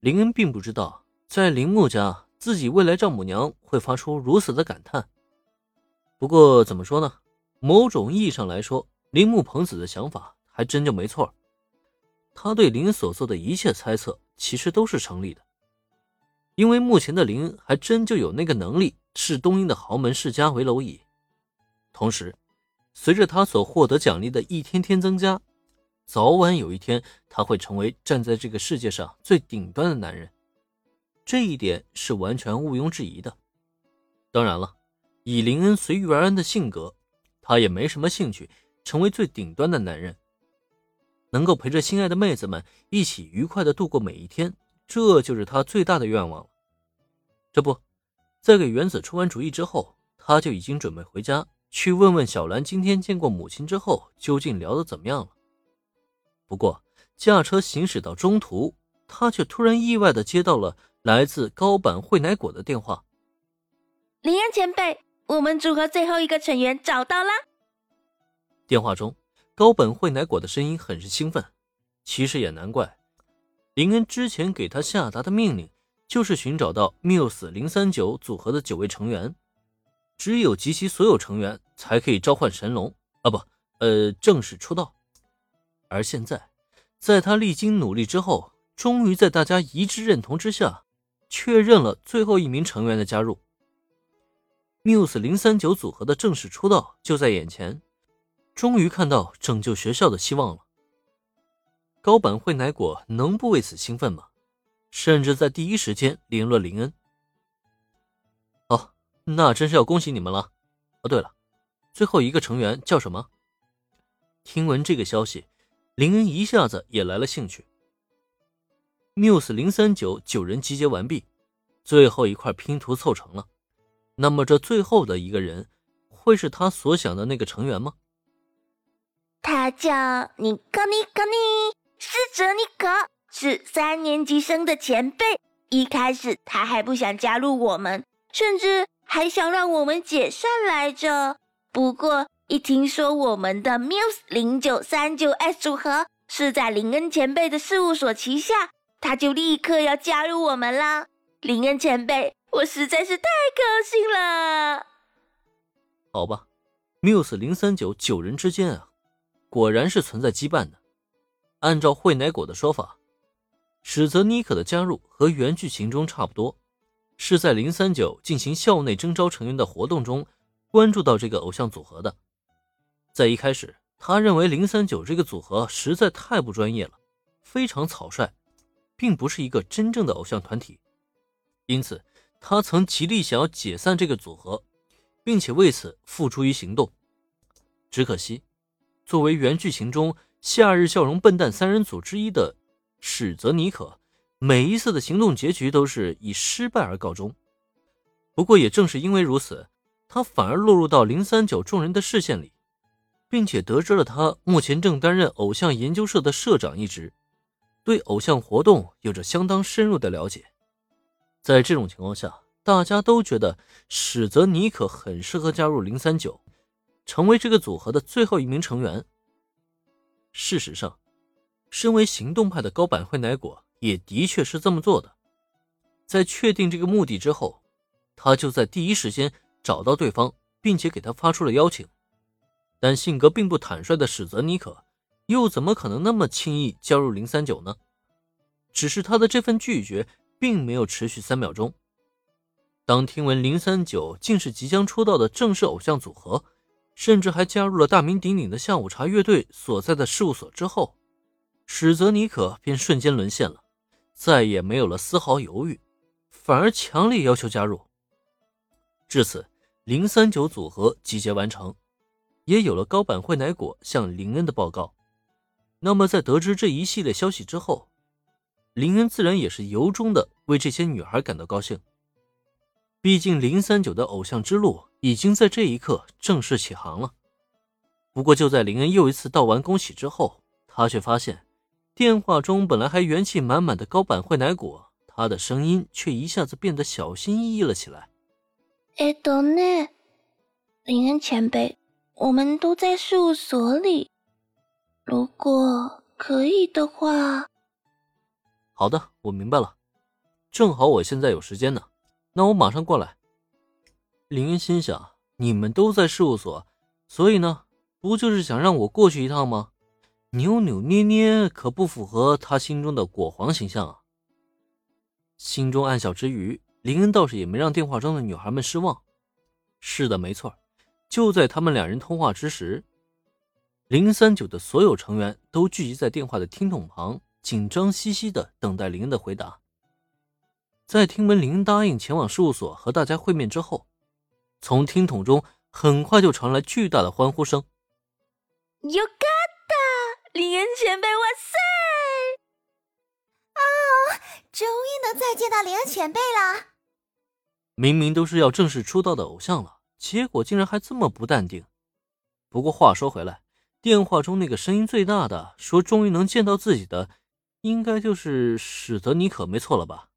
林恩并不知道，在铃木家，自己未来丈母娘会发出如此的感叹。不过怎么说呢？某种意义上来说，铃木朋子的想法还真就没错。他对林所做的一切猜测，其实都是成立的。因为目前的林还真就有那个能力视东英的豪门世家为蝼蚁。同时，随着他所获得奖励的一天天增加，早晚有一天他会成为站在这个世界上最顶端的男人，这一点是完全毋庸置疑的。当然了，以林恩随遇而安的性格，他也没什么兴趣成为最顶端的男人。能够陪着心爱的妹子们一起愉快的度过每一天，这就是他最大的愿望了。这不，在给原子出完主意之后，他就已经准备回家去问问小兰，今天见过母亲之后究竟聊得怎么样了。不过，驾车行驶到中途，他却突然意外的接到了来自高坂惠乃果的电话。林恩前辈，我们组合最后一个成员找到啦！电话中，高本惠乃果的声音很是兴奋。其实也难怪，林恩之前给他下达的命令就是寻找到 Muse 零三九组合的九位成员，只有集齐所有成员，才可以召唤神龙啊不，呃，正式出道。而现在，在他历经努力之后，终于在大家一致认同之下，确认了最后一名成员的加入。Muse 零三九组合的正式出道就在眼前，终于看到拯救学校的希望了。高坂惠乃果能不为此兴奋吗？甚至在第一时间联络林恩。哦，那真是要恭喜你们了。哦，对了，最后一个成员叫什么？听闻这个消息。林恩一下子也来了兴趣。Muse 零三九九人集结完毕，最后一块拼图凑成了。那么这最后的一个人，会是他所想的那个成员吗？他叫尼克尼克尼，是泽尼克，是三年级生的前辈。一开始他还不想加入我们，甚至还想让我们解散来着。不过。一听说我们的 Muse 零九三九 S 组合是在林恩前辈的事务所旗下，他就立刻要加入我们啦！林恩前辈，我实在是太高兴了。好吧，Muse 零三九九人之间啊，果然是存在羁绊的。按照惠乃果的说法，史泽尼可的加入和原剧情中差不多，是在零三九进行校内征招成员的活动中关注到这个偶像组合的。在一开始，他认为零三九这个组合实在太不专业了，非常草率，并不是一个真正的偶像团体，因此他曾极力想要解散这个组合，并且为此付诸于行动。只可惜，作为原剧情中夏日笑容笨蛋三人组之一的史泽尼可，每一次的行动结局都是以失败而告终。不过也正是因为如此，他反而落入到零三九众人的视线里。并且得知了他目前正担任偶像研究社的社长一职，对偶像活动有着相当深入的了解。在这种情况下，大家都觉得史泽尼可很适合加入零三九，成为这个组合的最后一名成员。事实上，身为行动派的高坂惠乃果也的确是这么做的。在确定这个目的之后，他就在第一时间找到对方，并且给他发出了邀请。但性格并不坦率的史泽尼可，又怎么可能那么轻易加入零三九呢？只是他的这份拒绝并没有持续三秒钟。当听闻零三九竟是即将出道的正式偶像组合，甚至还加入了大名鼎鼎的下午茶乐队所在的事务所之后，史泽尼可便瞬间沦陷了，再也没有了丝毫犹豫，反而强烈要求加入。至此，零三九组合集结完成。也有了高坂惠乃果向林恩的报告。那么，在得知这一系列消息之后，林恩自然也是由衷的为这些女孩感到高兴。毕竟，零三九的偶像之路已经在这一刻正式起航了。不过，就在林恩又一次道完恭喜之后，他却发现电话中本来还元气满满的高坂惠乃果，他的声音却一下子变得小心翼翼了起来。哎，多呢，林恩前辈。我们都在事务所里，如果可以的话。好的，我明白了。正好我现在有时间呢，那我马上过来。林恩心想，你们都在事务所，所以呢，不就是想让我过去一趟吗？扭扭捏捏可不符合他心中的果皇形象啊。心中暗笑之余，林恩倒是也没让电话中的女孩们失望。是的，没错，就在他们两人通话之时，零三九的所有成员都聚集在电话的听筒旁，紧张兮兮的等待林恩的回答。在听闻林恩答应前往事务所和大家会面之后，从听筒中很快就传来巨大的欢呼声。有嘎达，林恩前辈，哇塞！啊，终于能再见到林恩前辈了。明明都是要正式出道的偶像了，结果竟然还这么不淡定。不过话说回来，电话中那个声音最大的说终于能见到自己的，应该就是史德尼可没错了吧？